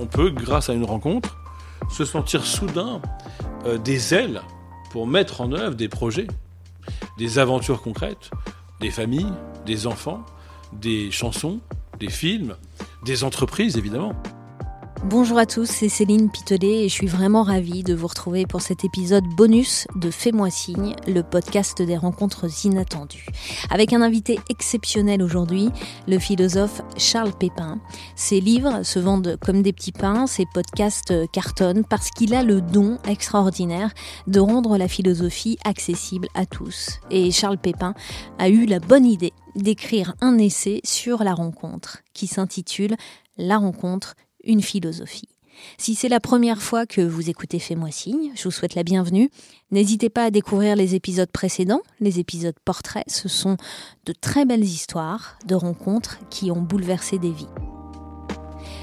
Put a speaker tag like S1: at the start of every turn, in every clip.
S1: on peut, grâce à une rencontre, se sentir soudain euh, des ailes pour mettre en œuvre des projets, des aventures concrètes, des familles, des enfants, des chansons, des films, des entreprises évidemment.
S2: Bonjour à tous, c'est Céline Pitelet et je suis vraiment ravie de vous retrouver pour cet épisode bonus de Fais-moi signe, le podcast des rencontres inattendues. Avec un invité exceptionnel aujourd'hui, le philosophe Charles Pépin. Ses livres se vendent comme des petits pains, ses podcasts cartonnent parce qu'il a le don extraordinaire de rendre la philosophie accessible à tous. Et Charles Pépin a eu la bonne idée d'écrire un essai sur la rencontre qui s'intitule La rencontre une philosophie. Si c'est la première fois que vous écoutez Fais-moi signe, je vous souhaite la bienvenue. N'hésitez pas à découvrir les épisodes précédents, les épisodes portraits. Ce sont de très belles histoires de rencontres qui ont bouleversé des vies.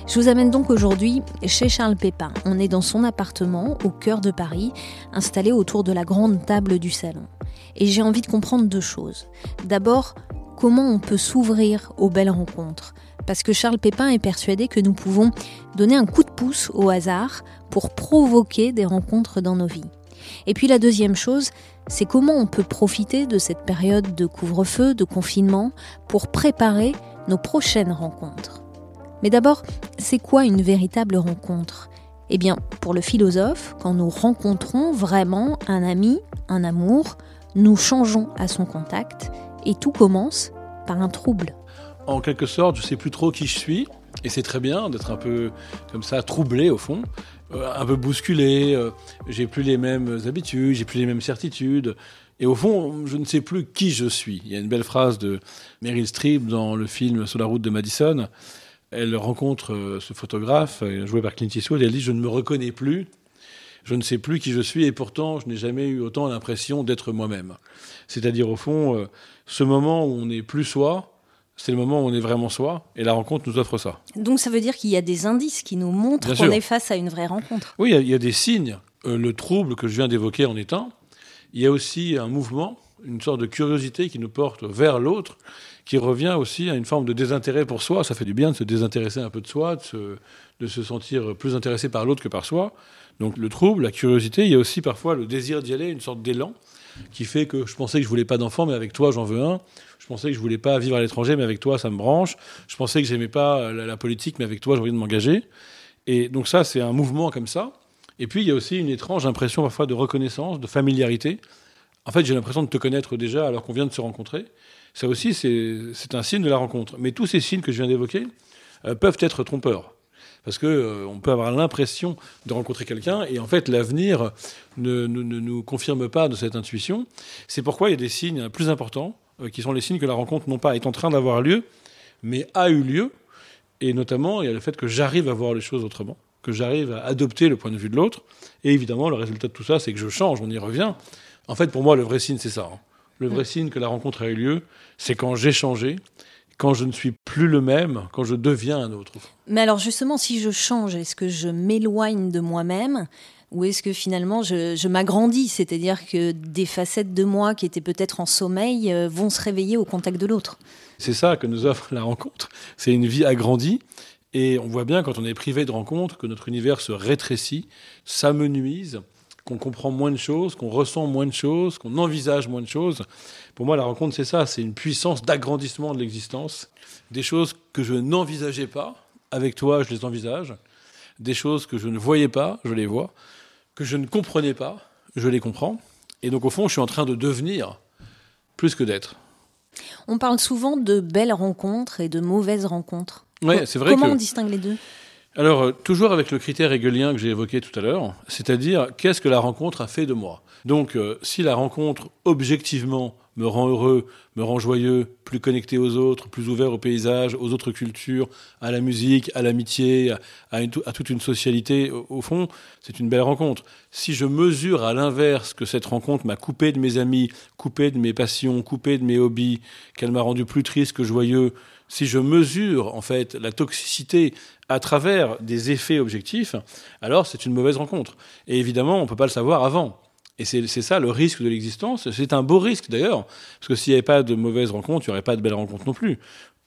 S2: Je vous amène donc aujourd'hui chez Charles Pépin. On est dans son appartement au cœur de Paris, installé autour de la grande table du salon. Et j'ai envie de comprendre deux choses. D'abord, comment on peut s'ouvrir aux belles rencontres? Parce que Charles Pépin est persuadé que nous pouvons donner un coup de pouce au hasard pour provoquer des rencontres dans nos vies. Et puis la deuxième chose, c'est comment on peut profiter de cette période de couvre-feu, de confinement, pour préparer nos prochaines rencontres. Mais d'abord, c'est quoi une véritable rencontre? Eh bien, pour le philosophe, quand nous rencontrons vraiment un ami, un amour, nous changeons à son contact et tout commence par un trouble
S1: en quelque sorte, je sais plus trop qui je suis, et c'est très bien d'être un peu comme ça, troublé au fond, euh, un peu bousculé, euh, j'ai plus les mêmes habitudes, j'ai plus les mêmes certitudes. Et au fond, je ne sais plus qui je suis. Il y a une belle phrase de Meryl Streep dans le film Sur la route de Madison. Elle rencontre euh, ce photographe, joué par Clint Eastwood, et elle dit Je ne me reconnais plus, je ne sais plus qui je suis, et pourtant, je n'ai jamais eu autant l'impression d'être moi-même. C'est-à-dire, au fond, ce moment où on n'est plus soi, c'est le moment où on est vraiment soi, et la rencontre nous offre ça.
S2: Donc ça veut dire qu'il y a des indices qui nous montrent qu'on est face à une vraie rencontre.
S1: Oui, il y, a des signes. Euh, le trouble que je viens d'évoquer en est un. Il y a aussi un mouvement, une sorte de curiosité qui nous porte vers l'autre, qui revient aussi à une forme de désintérêt pour soi. Ça fait du bien de se désintéresser un peu de soi, de se, de se sentir plus intéressé par l'autre que par soi. Donc le trouble, la curiosité, il y a aussi parfois le désir d'y aller, une sorte d'élan qui fait que je pensais que je voulais pas d'enfant, mais avec toi j'en veux un. Je pensais que je voulais pas vivre à l'étranger, mais avec toi ça me branche. Je pensais que j'aimais pas la, politique, mais avec toi j'ai envie de m'engager. Et donc ça c'est un mouvement comme ça. Et puis il y a aussi une étrange impression parfois de reconnaissance, de familiarité. En fait j'ai l'impression de te connaître déjà alors qu'on vient de se rencontrer. Ça aussi c'est un signe de la rencontre. Mais tous ces signes que je viens d'évoquer euh, peuvent être trompeurs parce que euh, on peut avoir l'impression de rencontrer quelqu'un et en fait l'avenir ne, nous confirme pas de cette intuition. C'est pourquoi il y a des signes plus importants euh, qui sont les signes que la rencontre non pas est en train d'avoir lieu, mais a eu lieu. Et notamment, il y a le fait que j'arrive à voir les choses autrement, que j'arrive à adopter le point de vue de l'autre. Et évidemment, le résultat de tout ça, c'est que je change, on y revient. En fait, pour moi, le vrai signe, c'est ça. Hein. Le vrai signe que la rencontre a eu lieu, c'est quand j'ai changé, quand je ne suis plus le même, quand je deviens un autre.
S2: Mais alors justement, si je change, est-ce que je m'éloigne de moi-même ou est-ce que finalement je, m'agrandis? C'est-à-dire que des facettes de moi qui étaient peut-être en sommeil euh, vont se réveiller au contact de l'autre.
S1: C'est ça que nous offre la rencontre. C'est une vie agrandie. Et on voit bien quand on est privé de rencontres que notre univers se rétrécit, s'amenuise, qu'on comprend moins de choses, qu'on ressent moins de choses, qu'on envisage moins de choses. Pour moi, la rencontre, c'est ça, c'est une puissance d'agrandissement de l'existence. Des choses que je n'envisageais pas, avec toi, je les envisage. Des choses que je ne voyais pas, je les vois. Que je ne comprenais pas, je les comprends. Et donc, au fond, je suis en train de devenir plus que d'être.
S2: On parle souvent de belles rencontres et de mauvaises rencontres.
S1: Ouais, c'est vrai
S2: Comment on distingue les deux?
S1: Alors, euh, toujours avec le critère hegelien que j'ai évoqué tout à l'heure, c'est-à-dire qu'est-ce que la rencontre a fait de moi? Donc, euh, si la rencontre objectivement me rend heureux, me rend joyeux, plus connecté aux autres, plus ouvert au paysage, aux autres cultures, à la musique, à l'amitié, à, toute une socialité, au, fond, c'est une belle rencontre. Si je mesure à l'inverse que cette rencontre m'a coupé de mes amis, coupé de mes passions, coupé de mes hobbies, qu'elle m'a rendu plus triste que joyeux, si je mesure en fait la toxicité à travers des effets objectifs, alors c'est une mauvaise rencontre. Et évidemment, on ne peut pas le savoir avant. Et c'est ça le risque de l'existence. C'est un beau risque d'ailleurs, parce que s'il n'y avait pas de mauvaises rencontres, il n'y aurait pas de belles rencontres non plus.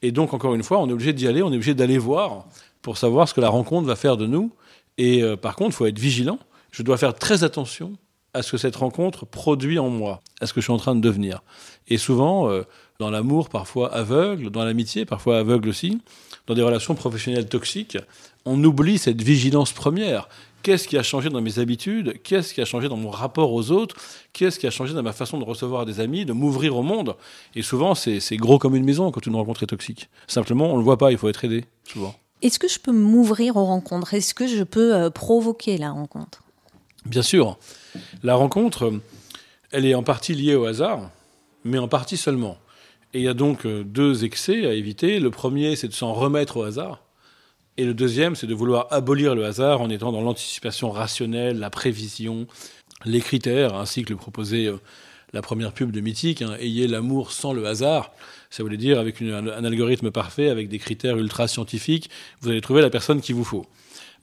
S1: Et donc, encore une fois, on est obligé d'y aller, on est obligé d'aller voir pour savoir ce que la rencontre va faire de nous. Et euh, par contre, il faut être vigilant. Je dois faire très attention à ce que cette rencontre produit en moi, à ce que je suis en train de devenir. Et souvent, euh, dans l'amour parfois aveugle, dans l'amitié parfois aveugle aussi, dans des relations professionnelles toxiques, on oublie cette vigilance première. Qu'est-ce qui a changé dans mes habitudes? Qu'est-ce qui a changé dans mon rapport aux autres? Qu'est-ce qui a changé dans ma façon de recevoir des amis, de m'ouvrir au monde? Et souvent, c'est gros comme une maison quand une rencontre est toxique. Simplement, on ne le voit pas, il faut être aidé, souvent.
S2: Est-ce que je peux m'ouvrir aux rencontres? Est-ce que je peux euh, provoquer la rencontre?
S1: Bien sûr. La rencontre, elle est en partie liée au hasard, mais en partie seulement. Et il y a donc euh, deux excès à éviter. Le premier, c'est de s'en remettre au hasard. Et le deuxième, c'est de vouloir abolir le hasard en étant dans l'anticipation rationnelle, la prévision, les critères, ainsi que le proposait euh, la première pub de Mythique, hein, ayez l'amour sans le hasard. Ça voulait dire avec un, algorithme parfait, avec des critères ultra scientifiques, vous allez trouver la personne qu'il vous faut.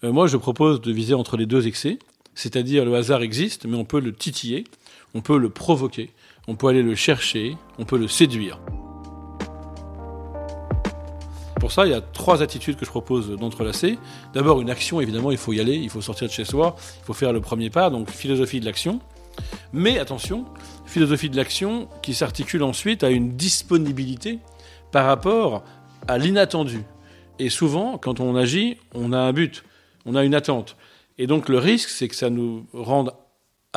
S1: Euh, moi, je propose de viser entre les deux excès, c'est-à-dire le hasard existe, mais on peut le titiller, on peut le provoquer, on peut aller le chercher, on peut le séduire. Pour ça, il y a trois attitudes que je propose d'entrelacer. D'abord, une action, évidemment, il faut y aller, il faut sortir de chez soi, il faut faire le premier pas, donc philosophie de l'action. Mais attention, philosophie de l'action qui s'articule ensuite à une disponibilité par rapport à l'inattendu. Et souvent, quand on agit, on a un but, on a une attente. Et donc le risque, c'est que ça nous rende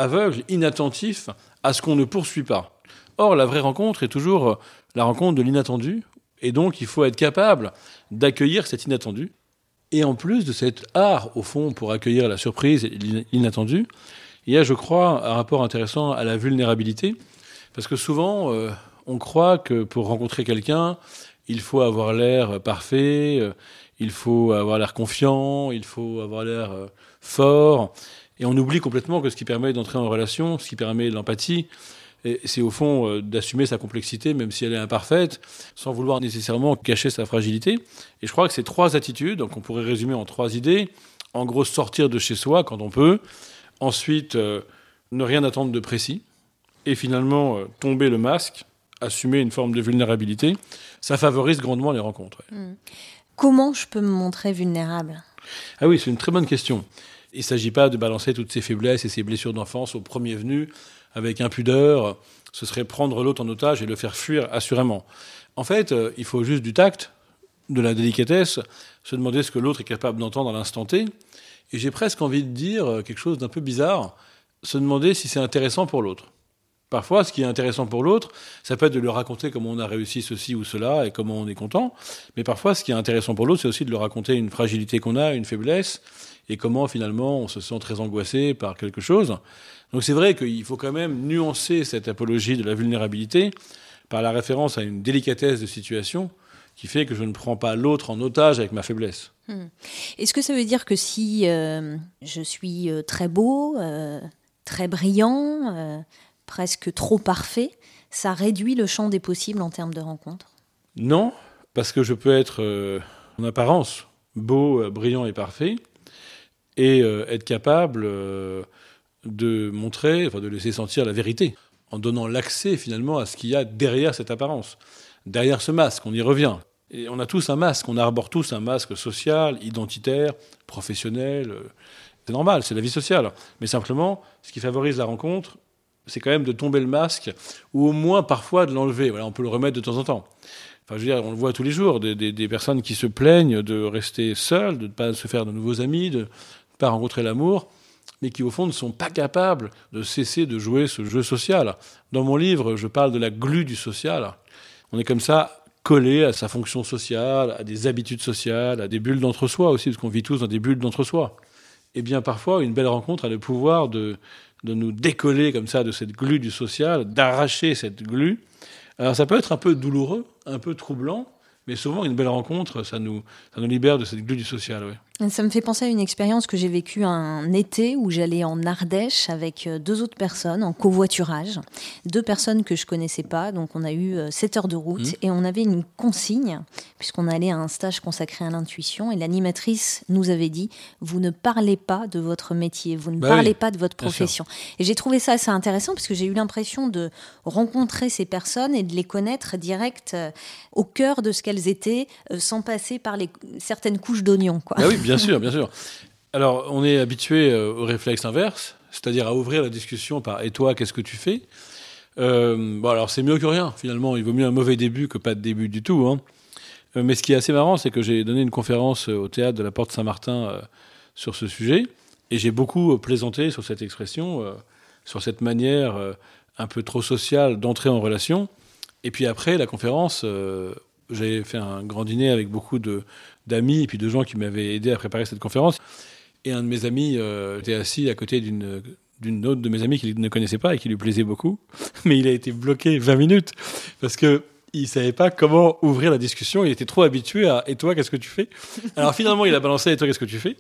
S1: aveugles, inattentifs à ce qu'on ne poursuit pas. Or, la vraie rencontre est toujours la rencontre de l'inattendu, et donc il faut être capable d'accueillir cet inattendu. Et en plus de cet art, au fond, pour accueillir la surprise et l'inattendu, il y a, je crois, un rapport intéressant à la vulnérabilité, parce que souvent, euh, on croit que pour rencontrer quelqu'un, il faut avoir l'air parfait, euh, il faut avoir l'air confiant, il faut avoir l'air euh, fort, et on oublie complètement que ce qui permet d'entrer en relation, ce qui permet l'empathie, c'est au fond d'assumer sa complexité, même si elle est imparfaite, sans vouloir nécessairement cacher sa fragilité. Et je crois que ces trois attitudes, qu'on pourrait résumer en trois idées, en gros sortir de chez soi quand on peut, Ensuite, euh, ne rien attendre de précis. Et finalement, euh, tomber le masque, assumer une forme de vulnérabilité, ça favorise grandement les rencontres. Hmm.
S2: Comment je peux me montrer vulnérable?
S1: Ah oui, c'est une très bonne question. Il ne s'agit pas de balancer toutes ses faiblesses et ses blessures d'enfance au premier venu avec impudeur. Ce serait prendre l'autre en otage et le faire fuir assurément. En fait, euh, il faut juste du tact, de la délicatesse, se demander ce que l'autre est capable d'entendre à l'instant T, et j'ai presque envie de dire euh, quelque chose d'un peu bizarre, se demander si c'est intéressant pour l'autre. Parfois, ce qui est intéressant pour l'autre, ça peut être de lui raconter comment on a réussi ceci ou cela et comment on est content. Mais parfois, ce qui est intéressant pour l'autre, c'est aussi de lui raconter une fragilité qu'on a, une faiblesse, et comment finalement on se sent très angoissé par quelque chose. Donc c'est vrai qu'il faut quand même nuancer cette apologie de la vulnérabilité par la référence à une délicatesse de situation qui fait que je ne prends pas l'autre en otage avec ma faiblesse. Hmm.
S2: Est-ce que ça veut dire que si euh, je suis euh, très beau, euh, très brillant, presque trop parfait, ça réduit le champ des possibles en termes de rencontres?
S1: Non, parce que je peux être en apparence beau, brillant et parfait, et être capable de montrer, enfin de laisser sentir la vérité, en donnant l'accès finalement à ce qu'il y a derrière cette apparence, derrière ce masque, on y revient. Et on a tous un masque, on arbore tous un masque social, identitaire, professionnel. Euh, c'est normal, c'est la vie sociale. Mais simplement, ce qui favorise la rencontre, c'est quand même de tomber le masque, ou au moins parfois de l'enlever. On peut le remettre de temps en temps. Enfin, je veux dire, on le voit tous les jours, des, personnes qui se plaignent de rester seules, de ne pas se faire de nouveaux amis, pas rencontrer l'amour, mais qui au fond ne sont pas capables de cesser de jouer ce jeu social. Dans mon livre, je parle de la glu du social. On est comme ça collé à sa fonction sociale, à des habitudes sociales, à des bulles d'entre-soi aussi, parce qu'on vit tous dans des bulles d'entre-soi. Et bien parfois, une belle rencontre a le pouvoir de, de nous décoller comme ça de cette glu du social, d'arracher cette glu. Alors ça peut être un peu douloureux, un peu troublant, mais souvent une belle rencontre, ça nous, ça nous libère de cette glu du social.
S2: Ça me fait penser à une expérience que j'ai vécue un été où j'allais en Ardèche avec euh, deux autres personnes en covoiturage. Deux personnes que je connaissais pas. Donc on a eu 7 euh, heures de route mmh. et on avait une consigne puisqu'on allait à un stage consacré à l'intuition et l'animatrice nous avait dit vous ne parlez pas de votre métier, vous ne bah parlez pas de votre profession. Et j'ai trouvé ça assez intéressant parce que j'ai eu l'impression de rencontrer ces personnes et de les connaître direct euh, au cœur de ce qu'elles étaient sans passer par les, certaines couches d'oignons.
S1: Bah oui, bien sûr, bien sûr. Alors, on est habitué euh, au réflexe inverse, c'est-à-dire à ouvrir la discussion par Et toi, qu'est-ce que tu fais? Euh, Bon, alors c'est mieux que rien, finalement. Il vaut mieux un mauvais début que pas de début du tout. Hein. Euh, mais ce qui est assez marrant, c'est que j'ai donné une conférence au théâtre de la Porte Saint-Martin sur ce sujet. Et j'ai beaucoup plaisanté sur cette expression, sur cette manière un peu trop sociale d'entrer en relation. Et puis après la conférence, j'ai fait un grand dîner avec beaucoup d'amis et puis de gens qui m'avaient aidé à préparer cette conférence. Et un de mes amis euh, était assis à côté d'une d'une autre de mes amis qu'il ne connaissait pas et qui lui plaisait beaucoup, mais il a été bloqué 20 minutes parce que il savait pas comment ouvrir la discussion. Il était trop habitué à et toi qu'est-ce que tu fais? Alors finalement il a balancé et toi qu'est-ce que tu fais?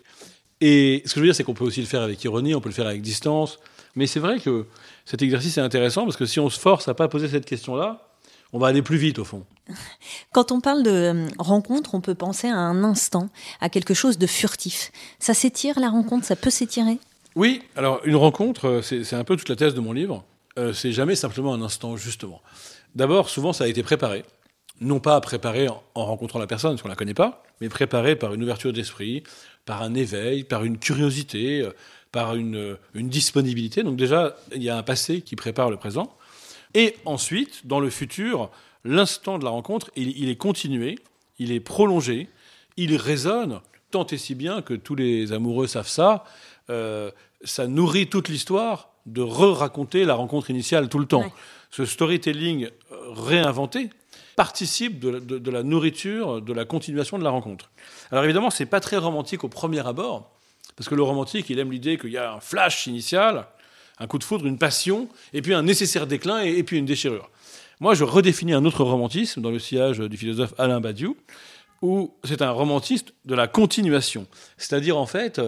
S1: Et ce que je veux dire c'est qu'on peut aussi le faire avec ironie, on peut le faire avec distance, mais c'est vrai que cet exercice est intéressant parce que si on se force à pas poser cette question là, on va aller plus vite au fond.
S2: Quand on parle de euh, rencontre, on peut penser à un instant, à quelque chose de furtif. Ça s'étire la rencontre, ça peut s'étirer?
S1: Oui, alors une rencontre, euh, c'est un peu toute la thèse de mon livre. Euh, c'est jamais simplement un instant, justement. D'abord, souvent, ça a été préparé. Non pas préparé en, rencontrant la personne, parce qu'on ne la connaît pas, mais préparé par une ouverture d'esprit, par un éveil, par une curiosité, par une disponibilité. Donc déjà, il y a un passé qui prépare le présent. Et ensuite, dans le futur, l'instant de la rencontre, il, est continué, il est prolongé, il résonne, tant et si bien que tous les amoureux savent ça. Euh, ça nourrit toute l'histoire de re-raconter la rencontre initiale tout le temps. Ce storytelling euh, réinventé participe de, la nourriture, de la continuation de la rencontre. Alors évidemment, c'est pas très romantique au premier abord, parce que le romantique, il aime l'idée qu'il y a un flash initial, un coup de foudre, une passion, et puis un nécessaire déclin, et, puis une déchirure. Moi, je redéfinis un autre romantisme dans le sillage du philosophe Alain Badiou, où c'est un romantisme de la continuation. C'est-à-dire, en fait,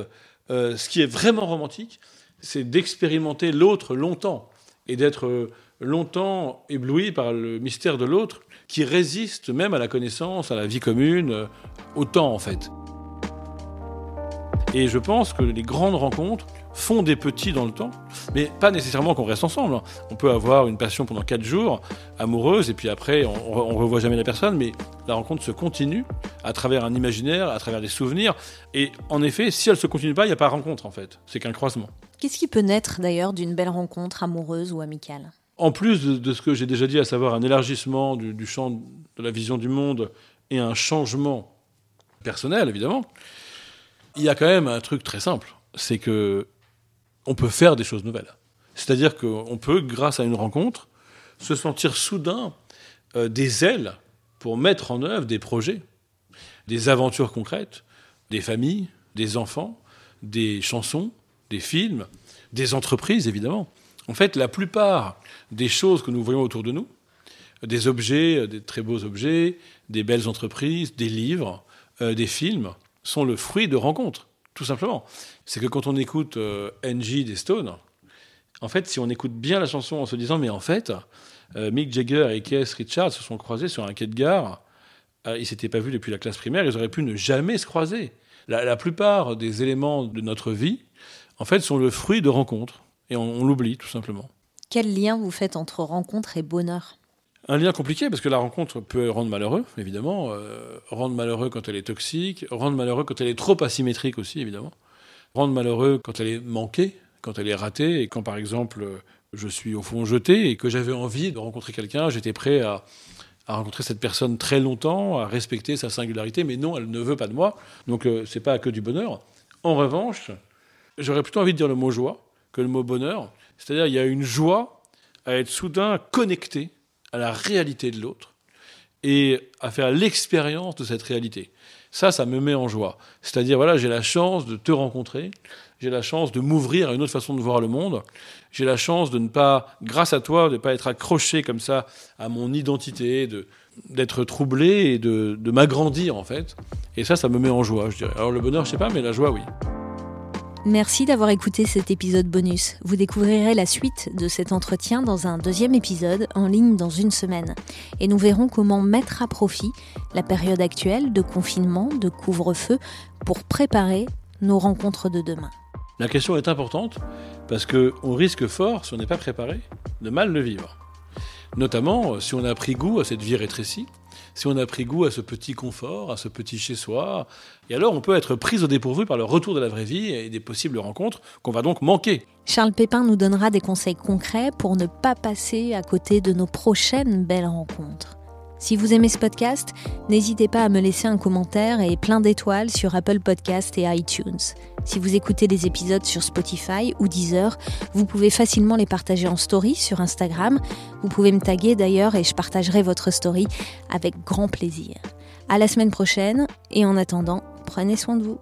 S1: euh, ce qui est vraiment romantique, c'est d'expérimenter l'autre longtemps, et d'être euh, longtemps ébloui par le mystère de l'autre, qui résiste même à la connaissance, à la vie commune, euh, au temps, en fait. Et je pense que les grandes rencontres font des petits dans le temps, mais pas nécessairement qu'on reste ensemble. On peut avoir une passion pendant quatre jours, amoureuse, et puis après, on, ne revoit jamais la personne, mais la rencontre se continue à travers un imaginaire, à travers des souvenirs. Et en effet, si elle se continue pas, il n'y a pas rencontre en fait. C'est qu'un croisement.
S2: Qu'est-ce qui peut naître d'ailleurs d'une belle rencontre amoureuse ou amicale?
S1: En plus de, ce que j'ai déjà dit, à savoir un élargissement du, du champ de la vision du monde et un changement personnel, évidemment, il y a quand même un truc très simple, c'est que on peut faire des choses nouvelles. C'est-à-dire qu'on peut, grâce à une rencontre, se sentir soudain euh, des ailes pour mettre en œuvre des projets, des aventures concrètes, des familles, des enfants, des chansons, des films, des entreprises, évidemment. En fait, la plupart des choses que nous voyons autour de nous, des objets, des très beaux objets, des belles entreprises, des livres, euh, des films, sont le fruit de rencontres, tout simplement. C'est que quand on écoute euh, NG des Stones, en fait, si on écoute bien la chanson en se disant, mais en fait, euh, Mick Jagger et Keith Richards se sont croisés sur un quai de gare, euh, ils s'étaient pas vus depuis la classe primaire, ils auraient pu ne jamais se croiser. La, plupart des éléments de notre vie, en fait, sont le fruit de rencontres, et on l'oublie tout simplement.
S2: Quel lien vous faites entre rencontre et bonheur?
S1: Un lien compliqué parce que la rencontre peut rendre malheureux, évidemment, euh, rendre malheureux quand elle est toxique, rendre malheureux quand elle est trop asymétrique aussi, évidemment, rendre malheureux quand elle est manquée, quand elle est ratée, et quand par exemple je suis au fond jeté et que j'avais envie de rencontrer quelqu'un, j'étais prêt à, rencontrer cette personne très longtemps, à respecter sa singularité, mais non, elle ne veut pas de moi, donc euh, c'est pas que du bonheur. En revanche, j'aurais plutôt envie de dire le mot joie que le mot bonheur, c'est-à-dire il y a une joie à être soudain connecté à la réalité de l'autre et à faire l'expérience de cette réalité. Ça, ça me met en joie. C'est-à-dire, voilà, j'ai la chance de te rencontrer, j'ai la chance de m'ouvrir à une autre façon de voir le monde, j'ai la chance de ne pas, grâce à toi, de ne pas être accroché comme ça à mon identité, de, d'être troublé et de, de m'agrandir en fait. Et ça, ça me met en joie, je dirais. Alors le bonheur, je sais pas, mais la joie, oui.
S2: Merci d'avoir écouté cet épisode bonus. Vous découvrirez la suite de cet entretien dans un deuxième épisode en ligne dans une semaine. Et nous verrons comment mettre à profit la période actuelle de confinement, de couvre-feu, pour préparer nos rencontres de demain.
S1: La question est importante parce qu'on risque fort, si on n'est pas préparé, de mal le vivre. Notamment si on a pris goût à cette vie rétrécie, si on a pris goût à ce petit confort, à ce petit chez-soi. Et alors, on peut être pris au dépourvu par le retour de la vraie vie et des possibles rencontres qu'on va donc manquer.
S2: Charles Pépin nous donnera des conseils concrets pour ne pas passer à côté de nos prochaines belles rencontres. Si vous aimez ce podcast, n'hésitez pas à me laisser un commentaire et plein d'étoiles sur Apple Podcast et iTunes. Si vous écoutez les épisodes sur Spotify ou Deezer, vous pouvez facilement les partager en story sur Instagram. Vous pouvez me taguer d'ailleurs et je partagerai votre story avec grand plaisir. À la semaine prochaine et en attendant, prenez soin de vous.